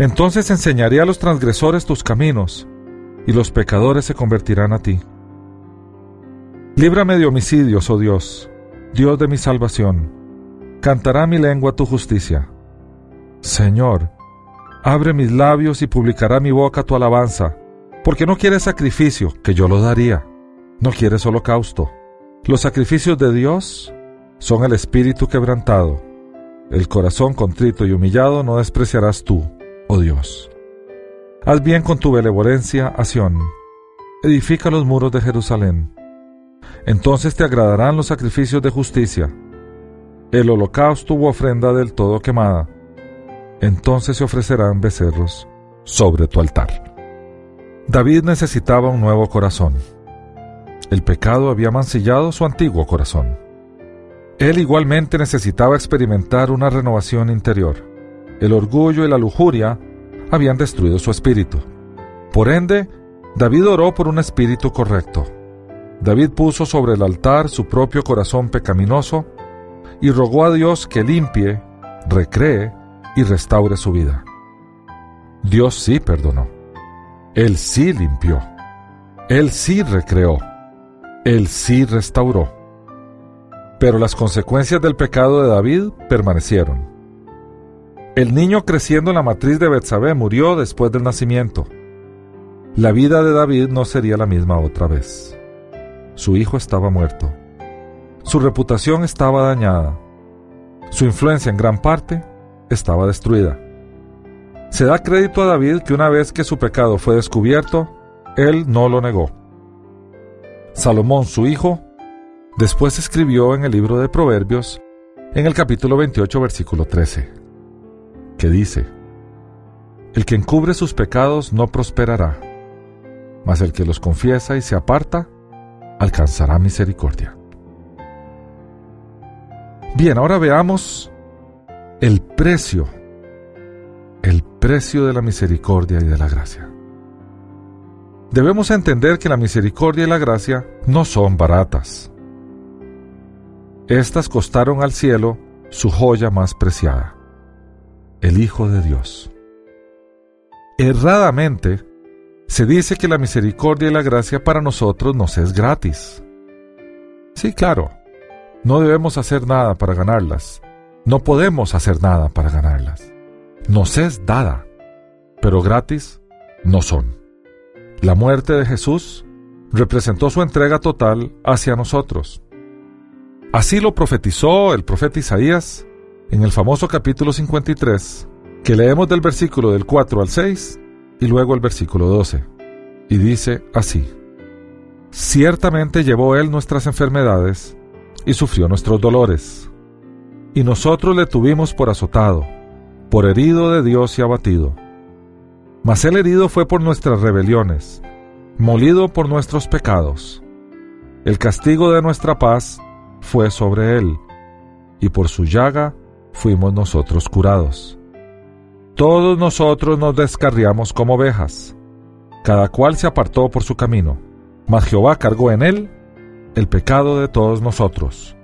Entonces enseñaré a los transgresores tus caminos, y los pecadores se convertirán a ti. Líbrame de homicidios, oh Dios, Dios de mi salvación. Cantará mi lengua tu justicia. Señor, abre mis labios y publicará mi boca tu alabanza, porque no quieres sacrificio, que yo lo daría. No quieres holocausto. Los sacrificios de Dios son el espíritu quebrantado. El corazón contrito y humillado no despreciarás tú, oh Dios. Haz bien con tu benevolencia a Sión. Edifica los muros de Jerusalén. Entonces te agradarán los sacrificios de justicia, el holocausto u ofrenda del todo quemada. Entonces se ofrecerán becerros sobre tu altar. David necesitaba un nuevo corazón. El pecado había mancillado su antiguo corazón. Él igualmente necesitaba experimentar una renovación interior. El orgullo y la lujuria habían destruido su espíritu. Por ende, David oró por un espíritu correcto. David puso sobre el altar su propio corazón pecaminoso y rogó a Dios que limpie, recree y restaure su vida. Dios sí perdonó. Él sí limpió. Él sí recreó. Él sí restauró. Pero las consecuencias del pecado de David permanecieron. El niño creciendo en la matriz de Betsabé murió después del nacimiento. La vida de David no sería la misma otra vez. Su hijo estaba muerto. Su reputación estaba dañada. Su influencia en gran parte estaba destruida. Se da crédito a David que una vez que su pecado fue descubierto, él no lo negó. Salomón, su hijo, Después escribió en el libro de Proverbios, en el capítulo 28, versículo 13, que dice, El que encubre sus pecados no prosperará, mas el que los confiesa y se aparta, alcanzará misericordia. Bien, ahora veamos el precio, el precio de la misericordia y de la gracia. debemos entender que la misericordia y la gracia no son baratas. Estas costaron al cielo su joya más preciada, el Hijo de Dios. Erradamente, se dice que la misericordia y la gracia para nosotros nos es gratis. Sí, claro, no debemos hacer nada para ganarlas. No podemos hacer nada para ganarlas. Nos es dada, pero gratis no son. La muerte de Jesús representó su entrega total hacia nosotros. Así lo profetizó el profeta Isaías en el famoso capítulo 53, que leemos del versículo del 4 al 6 y luego el versículo 12. Y dice así, Ciertamente llevó Él nuestras enfermedades y sufrió nuestros dolores. Y nosotros le tuvimos por azotado, por herido de Dios y abatido. Mas el herido fue por nuestras rebeliones, molido por nuestros pecados. El castigo de nuestra paz fue sobre él, y por su llaga fuimos nosotros curados. Todos nosotros nos descarriamos como ovejas, cada cual se apartó por su camino, mas Jehová cargó en él el pecado de todos nosotros,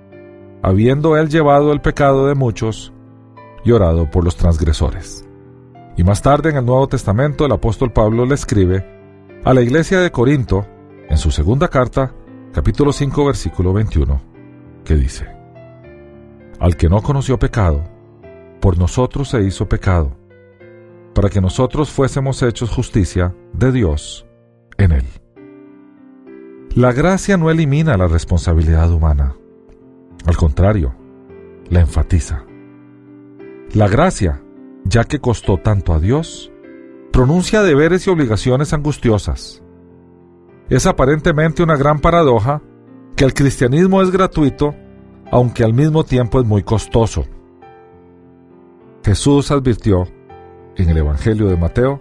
habiendo él llevado el pecado de muchos y orado por los transgresores. Y más tarde en el Nuevo Testamento el apóstol Pablo le escribe a la iglesia de Corinto, en su segunda carta, capítulo 5, versículo 21, que dice, Al que no conoció pecado, por nosotros se hizo pecado para que nosotros fuésemos hechos justicia de Dios en él. La gracia no elimina la responsabilidad humana, al contrario, la enfatiza. La gracia, ya que costó tanto a Dios, pronuncia deberes y obligaciones angustiosas. Es aparentemente una gran paradoja que el cristianismo es gratuito, aunque al mismo tiempo es muy costoso. Jesús advirtió en el Evangelio de Mateo,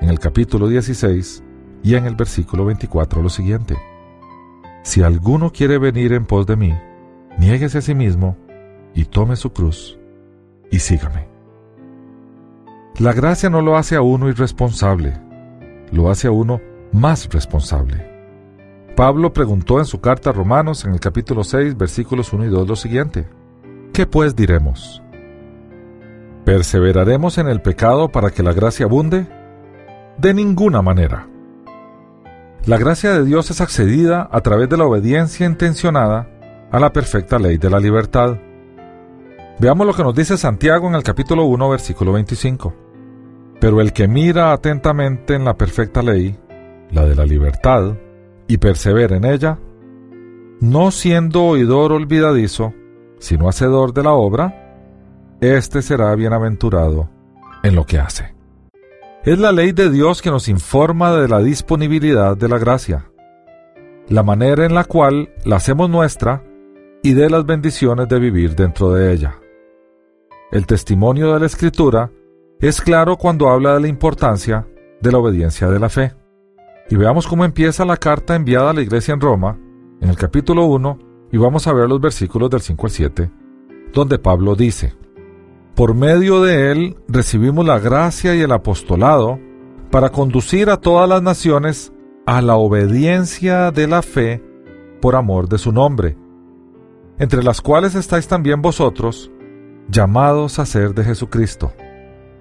en el capítulo 16 y en el versículo 24 lo siguiente. Si alguno quiere venir en pos de mí, niéguese a sí mismo y tome su cruz y sígame. La gracia no lo hace a uno irresponsable, lo hace a uno más responsable. Pablo preguntó en su carta a Romanos en el capítulo 6 versículos 1 y 2 lo siguiente. ¿Qué pues diremos? ¿Perseveraremos en el pecado para que la gracia abunde? De ninguna manera. La gracia de Dios es accedida a través de la obediencia intencionada a la perfecta ley de la libertad. Veamos lo que nos dice Santiago en el capítulo 1, versículo 25. Pero el que mira atentamente en la perfecta ley, la de la libertad, y persevera en ella, no siendo oidor olvidadizo, sino hacedor de la obra, éste será bienaventurado en lo que hace. Es la ley de Dios que nos informa de la disponibilidad de la gracia, la manera en la cual la hacemos nuestra y de las bendiciones de vivir dentro de ella. El testimonio de la Escritura es claro cuando habla de la importancia de la obediencia de la fe. Y veamos cómo empieza la carta enviada a la iglesia en Roma, en el capítulo 1, y vamos a ver los versículos del 5 al 7, donde Pablo dice, por medio de él recibimos la gracia y el apostolado para conducir a todas las naciones a la obediencia de la fe por amor de su nombre, entre las cuales estáis también vosotros, llamados a ser de Jesucristo.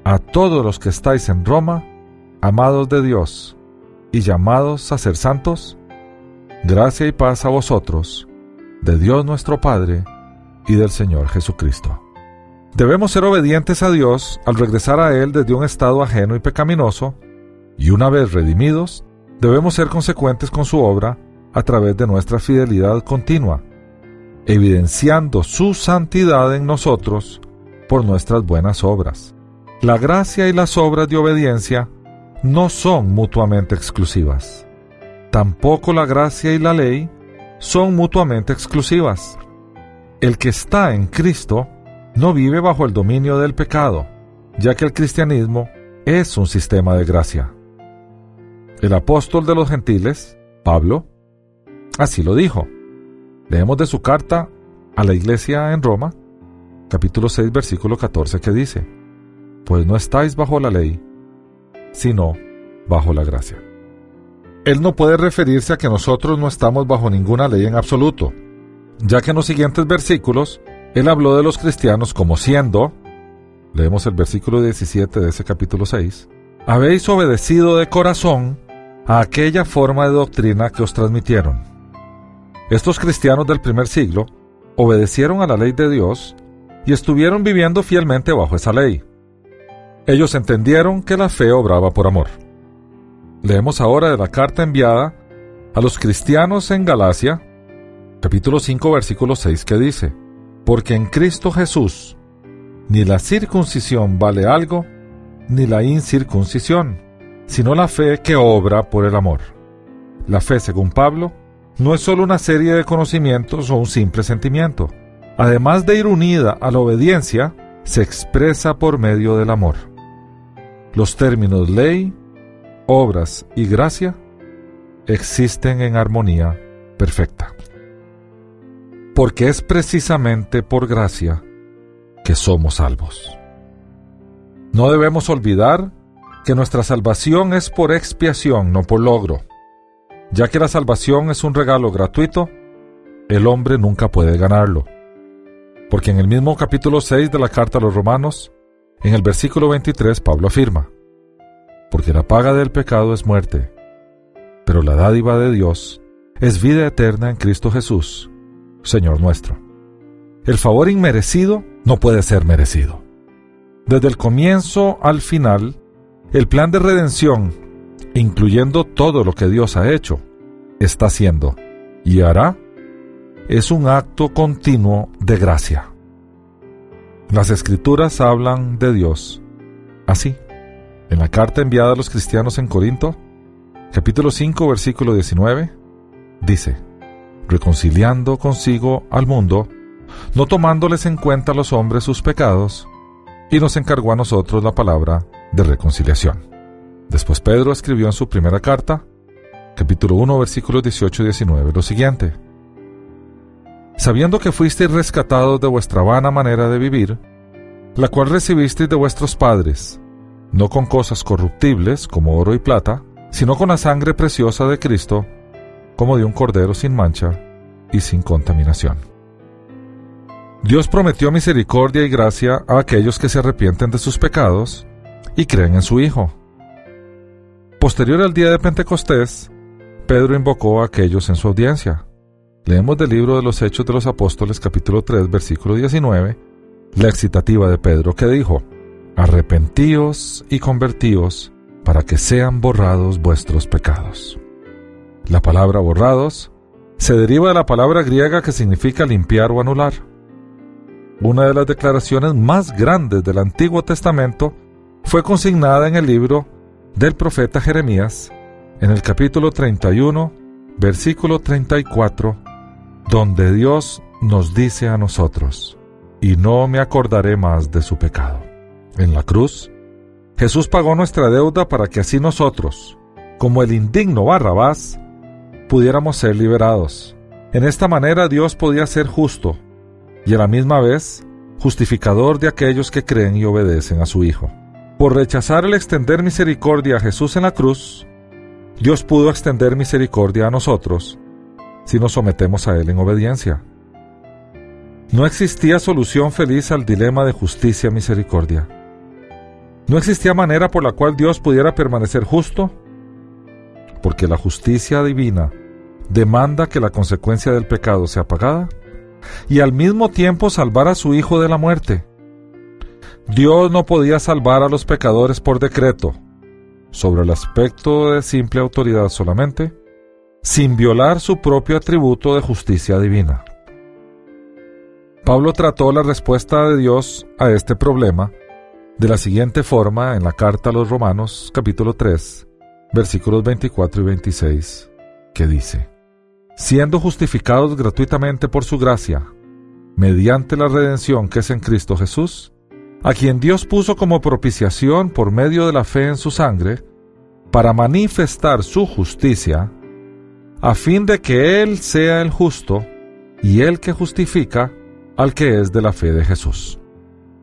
A todos los que estáis en Roma, amados de Dios y llamados a ser santos, gracia y paz a vosotros, de Dios nuestro Padre y del Señor Jesucristo. Debemos ser obedientes a Dios al regresar a Él desde un estado ajeno y pecaminoso, y una vez redimidos, debemos ser consecuentes con su obra a través de nuestra fidelidad continua, evidenciando su santidad en nosotros por nuestras buenas obras. La gracia y las obras de obediencia no son mutuamente exclusivas. Tampoco la gracia y la ley son mutuamente exclusivas. El que está en Cristo no vive bajo el dominio del pecado, ya que el cristianismo es un sistema de gracia. El apóstol de los gentiles, Pablo, así lo dijo. Leemos de su carta a la iglesia en Roma, capítulo 6, versículo 14, que dice, Pues no estáis bajo la ley, sino bajo la gracia. él no puede referirse a que nosotros no estamos bajo ninguna ley en absoluto, ya que en los siguientes versículos él habló de los cristianos como siendo, leemos el versículo 17 de ese capítulo 6, habéis obedecido de corazón a aquella forma de doctrina que os transmitieron. Estos cristianos del primer siglo obedecieron a la ley de Dios y estuvieron viviendo fielmente bajo esa ley. Ellos entendieron que la fe obraba por amor. Leemos ahora de la carta enviada a los cristianos en Galacia, capítulo 5, versículo 6, que dice, Porque en Cristo Jesús ni la circuncisión vale algo, ni la incircuncisión, sino la fe que obra por el amor. La fe, según Pablo, no es solo una serie de conocimientos o un simple sentimiento. Además de ir unida a la obediencia, se expresa por medio del amor. Los términos ley, obras y gracia existen en armonía perfecta. Porque es precisamente por gracia que somos salvos. No debemos olvidar que nuestra salvación es por expiación, no por logro. Ya que la salvación es un regalo gratuito, el hombre nunca puede ganarlo. Porque en el mismo capítulo 6 de la carta a los romanos, en el versículo 23, Pablo afirma, porque la paga del pecado es muerte, pero la dádiva de Dios es vida eterna en Cristo Jesús, Señor nuestro. El favor inmerecido no puede ser merecido. Desde el comienzo al final, el plan de redención, incluyendo todo lo que Dios ha hecho, está haciendo y hará, es un acto continuo de gracia. Las escrituras hablan de Dios así. En la carta enviada a los cristianos en Corinto, capítulo 5, versículo 19, dice, reconciliando consigo al mundo, no tomándoles en cuenta a los hombres sus pecados, y nos encargó a nosotros la palabra de reconciliación. Después Pedro escribió en su primera carta, capítulo 1, versículos 18 y 19, lo siguiente. Sabiendo que fuisteis rescatados de vuestra vana manera de vivir, la cual recibisteis de vuestros padres, no con cosas corruptibles como oro y plata, sino con la sangre preciosa de Cristo, como de un cordero sin mancha y sin contaminación. Dios prometió misericordia y gracia a aquellos que se arrepienten de sus pecados y creen en su Hijo. Posterior al día de Pentecostés, Pedro invocó a aquellos en su audiencia. Leemos del libro de los Hechos de los Apóstoles capítulo 3 versículo 19, la excitativa de Pedro que dijo, Arrepentíos y convertíos para que sean borrados vuestros pecados. La palabra borrados se deriva de la palabra griega que significa limpiar o anular. Una de las declaraciones más grandes del Antiguo Testamento fue consignada en el libro del profeta Jeremías, en el capítulo 31, versículo 34, donde Dios nos dice a nosotros, y no me acordaré más de su pecado. En la cruz, Jesús pagó nuestra deuda para que así nosotros, como el indigno Barrabás, pudiéramos ser liberados. En esta manera Dios podía ser justo y a la misma vez justificador de aquellos que creen y obedecen a su Hijo. Por rechazar el extender misericordia a Jesús en la cruz, Dios pudo extender misericordia a nosotros si nos sometemos a Él en obediencia. No existía solución feliz al dilema de justicia-misericordia. No existía manera por la cual Dios pudiera permanecer justo, porque la justicia divina demanda que la consecuencia del pecado sea pagada y al mismo tiempo salvar a su Hijo de la muerte. Dios no podía salvar a los pecadores por decreto, sobre el aspecto de simple autoridad solamente, sin violar su propio atributo de justicia divina. Pablo trató la respuesta de Dios a este problema de la siguiente forma en la carta a los Romanos capítulo 3, versículos 24 y 26, que dice, Siendo justificados gratuitamente por su gracia, mediante la redención que es en Cristo Jesús, a quien Dios puso como propiciación por medio de la fe en su sangre, para manifestar su justicia, a fin de que Él sea el justo y el que justifica al que es de la fe de Jesús.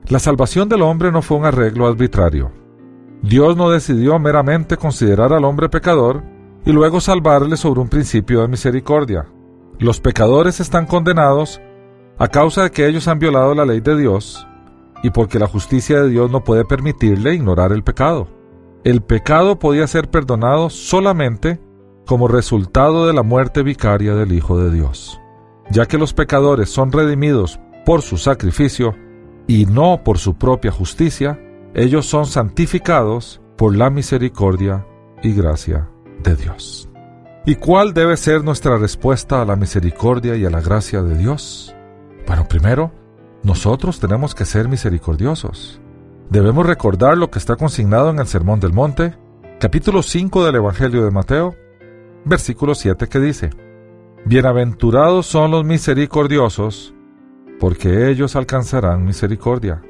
La salvación del hombre no fue un arreglo arbitrario. Dios no decidió meramente considerar al hombre pecador y luego salvarles sobre un principio de misericordia. Los pecadores están condenados a causa de que ellos han violado la ley de Dios y porque la justicia de Dios no puede permitirle ignorar el pecado. El pecado podía ser perdonado solamente como resultado de la muerte vicaria del Hijo de Dios. Ya que los pecadores son redimidos por su sacrificio y no por su propia justicia, ellos son santificados por la misericordia y gracia de Dios. ¿Y cuál debe ser nuestra respuesta a la misericordia y a la gracia de Dios? Bueno, primero, nosotros tenemos que ser misericordiosos. Debemos recordar lo que está consignado en el Sermón del Monte, capítulo 5 del Evangelio de Mateo, versículo 7 que dice, Bienaventurados son los misericordiosos, porque ellos alcanzarán misericordia.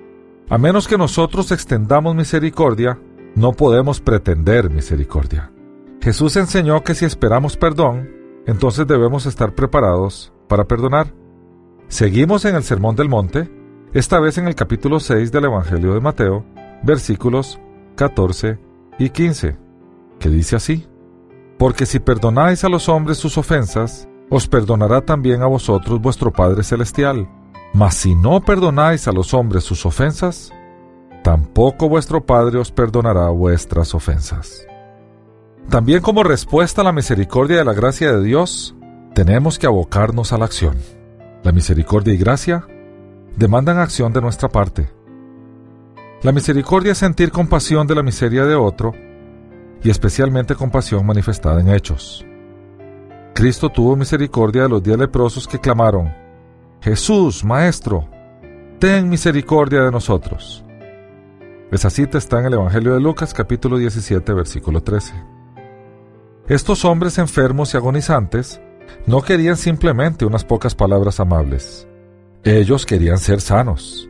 A menos que nosotros extendamos misericordia, no podemos pretender misericordia. Jesús enseñó que si esperamos perdón, entonces debemos estar preparados para perdonar. Seguimos en el Sermón del Monte, esta vez en el capítulo 6 del Evangelio de Mateo, versículos 14 y 15, que dice así, Porque si perdonáis a los hombres sus ofensas, os perdonará también a vosotros vuestro Padre Celestial. Mas si no perdonáis a los hombres sus ofensas, tampoco vuestro Padre os perdonará vuestras ofensas. También como respuesta a la misericordia y la gracia de Dios, tenemos que abocarnos a la acción. La misericordia y gracia demandan acción de nuestra parte. La misericordia es sentir compasión de la miseria de otro y especialmente compasión manifestada en hechos. Cristo tuvo misericordia de los diez leprosos que clamaron, Jesús, Maestro, ten misericordia de nosotros. Esa cita está en el Evangelio de Lucas capítulo 17 versículo 13. Estos hombres enfermos y agonizantes no querían simplemente unas pocas palabras amables. Ellos querían ser sanos.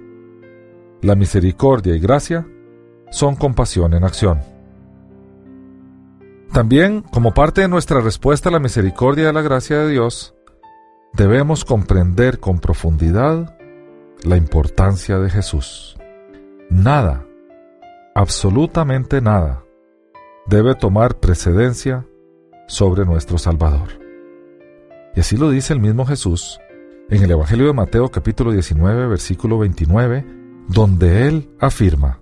La misericordia y gracia son compasión en acción. También, como parte de nuestra respuesta a la misericordia y la gracia de Dios, debemos comprender con profundidad la importancia de Jesús. Nada, absolutamente nada, debe tomar precedencia sobre nuestro Salvador. Y así lo dice el mismo Jesús en el Evangelio de Mateo capítulo 19 versículo 29, donde Él afirma,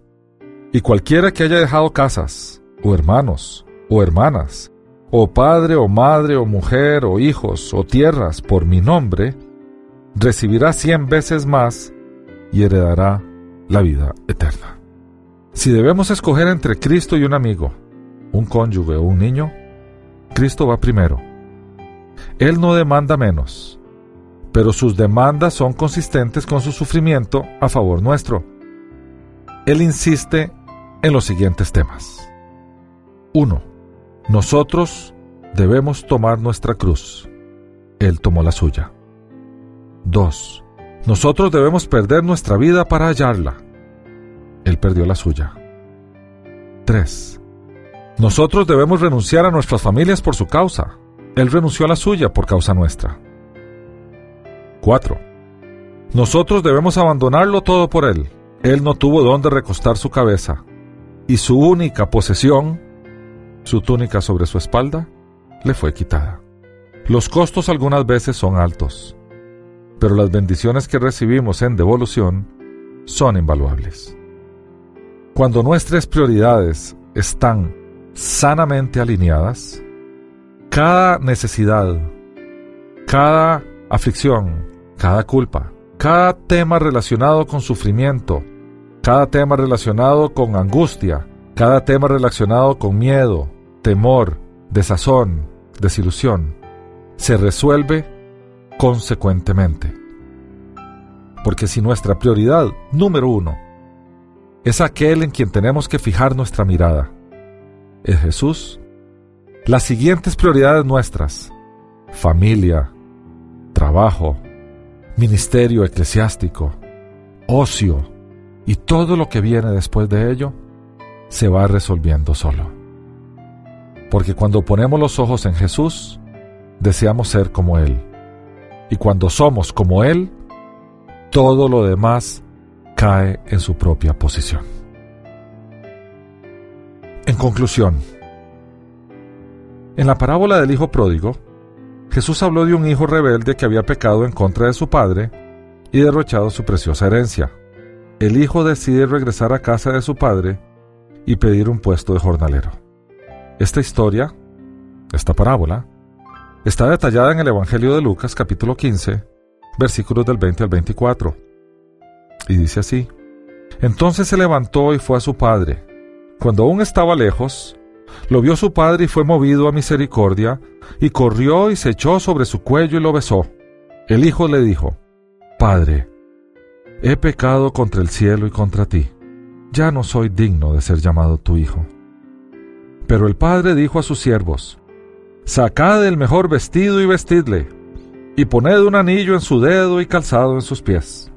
Y cualquiera que haya dejado casas, o hermanos, o hermanas, o padre, o madre, o mujer, o hijos, o tierras por mi nombre, recibirá cien veces más y heredará la vida eterna. Si debemos escoger entre Cristo y un amigo, un cónyuge o un niño, Cristo va primero él no demanda menos, pero sus demandas son consistentes con su sufrimiento a favor nuestro. Él insiste en los siguientes temas. 1. Nosotros debemos tomar nuestra cruz. Él tomó la suya. 2. Nosotros debemos perder nuestra vida para hallarla. Él perdió la suya. 3. Nosotros debemos renunciar a nuestras familias por su causa. Él renunció a la suya por causa nuestra. 4. Nosotros debemos abandonarlo todo por Él. Él no tuvo dónde recostar su cabeza, y su única posesión, su túnica sobre su espalda, le fue quitada. Los costos algunas veces son altos, pero las bendiciones que recibimos en devolución son invaluables. Cuando nuestras prioridades están sanamente alineadas, cada necesidad, cada aflicción, cada culpa, cada tema relacionado con sufrimiento, cada tema relacionado con angustia, cada tema relacionado con miedo, temor, desazón, desilusión, se resuelve consecuentemente. Porque si nuestra prioridad número uno es aquel en quien tenemos que fijar nuestra mirada, es Jesús, las siguientes prioridades nuestras, familia, trabajo, ministerio eclesiástico, ocio y todo lo que viene después de ello, se va resolviendo solo. Porque cuando ponemos los ojos en Jesús, deseamos ser como Él. Y cuando somos como Él, todo lo demás cae en su propia posición. En conclusión, En la parábola del Hijo Pródigo, Jesús habló de un hijo rebelde que había pecado en contra de su padre y derrochado su preciosa herencia. El hijo decide regresar a casa de su padre y pedir un puesto de jornalero. Esta historia, esta parábola, está detallada en el Evangelio de Lucas capítulo 15, versículos del 20 al 24. Y dice así, Entonces se levantó y fue a su padre. Cuando aún estaba lejos, lo vio su padre y fue movido a misericordia, y corrió y se echó sobre su cuello y lo besó. El hijo le dijo, Padre, he pecado contra el cielo y contra ti. Ya no soy digno de ser llamado tu hijo. Pero el padre dijo a sus siervos, Sacad el mejor vestido y vestidle, y poned un anillo en su dedo y calzado en sus pies.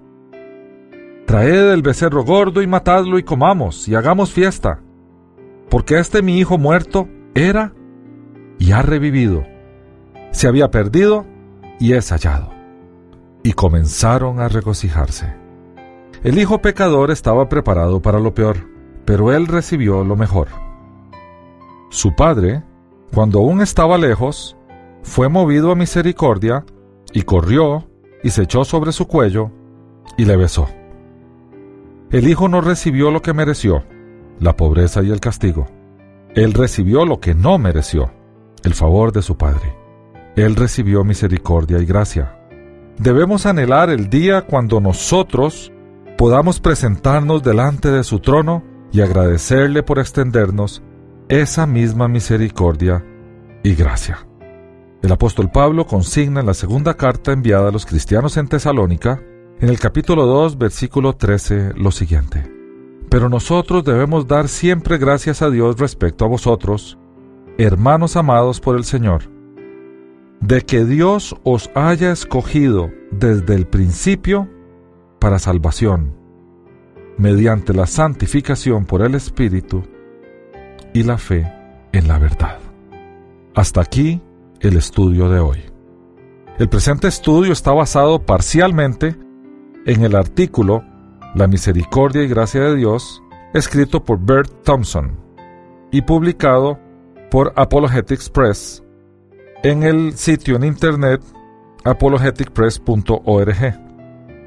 Traed el becerro gordo y matadlo y comamos y hagamos fiesta porque este mi hijo muerto era y ha revivido. Se había perdido y es hallado. Y comenzaron a regocijarse. El hijo pecador estaba preparado para lo peor, pero él recibió lo mejor. Su padre, cuando aún estaba lejos, fue movido a misericordia y corrió y se echó sobre su cuello y le besó. El hijo no recibió lo que mereció, la pobreza y el castigo. Él recibió lo que no mereció, el favor de su Padre. Él recibió misericordia y gracia. Debemos anhelar el día cuando nosotros podamos presentarnos delante de su trono y agradecerle por extendernos esa misma misericordia y gracia. El apóstol Pablo consigna en la segunda carta enviada a los cristianos en Tesalónica, en el capítulo 2, versículo 13, lo siguiente. Pero nosotros debemos dar siempre gracias a Dios respecto a vosotros, hermanos amados por el Señor, de que Dios os haya escogido desde el principio para salvación, mediante la santificación por el Espíritu y la fe en la verdad. Hasta aquí el estudio de hoy. El presente estudio está basado parcialmente en el artículo la misericordia y gracia de Dios, escrito por Bert Thompson y publicado por Apologetics Press en el sitio en internet apologeticpress.org.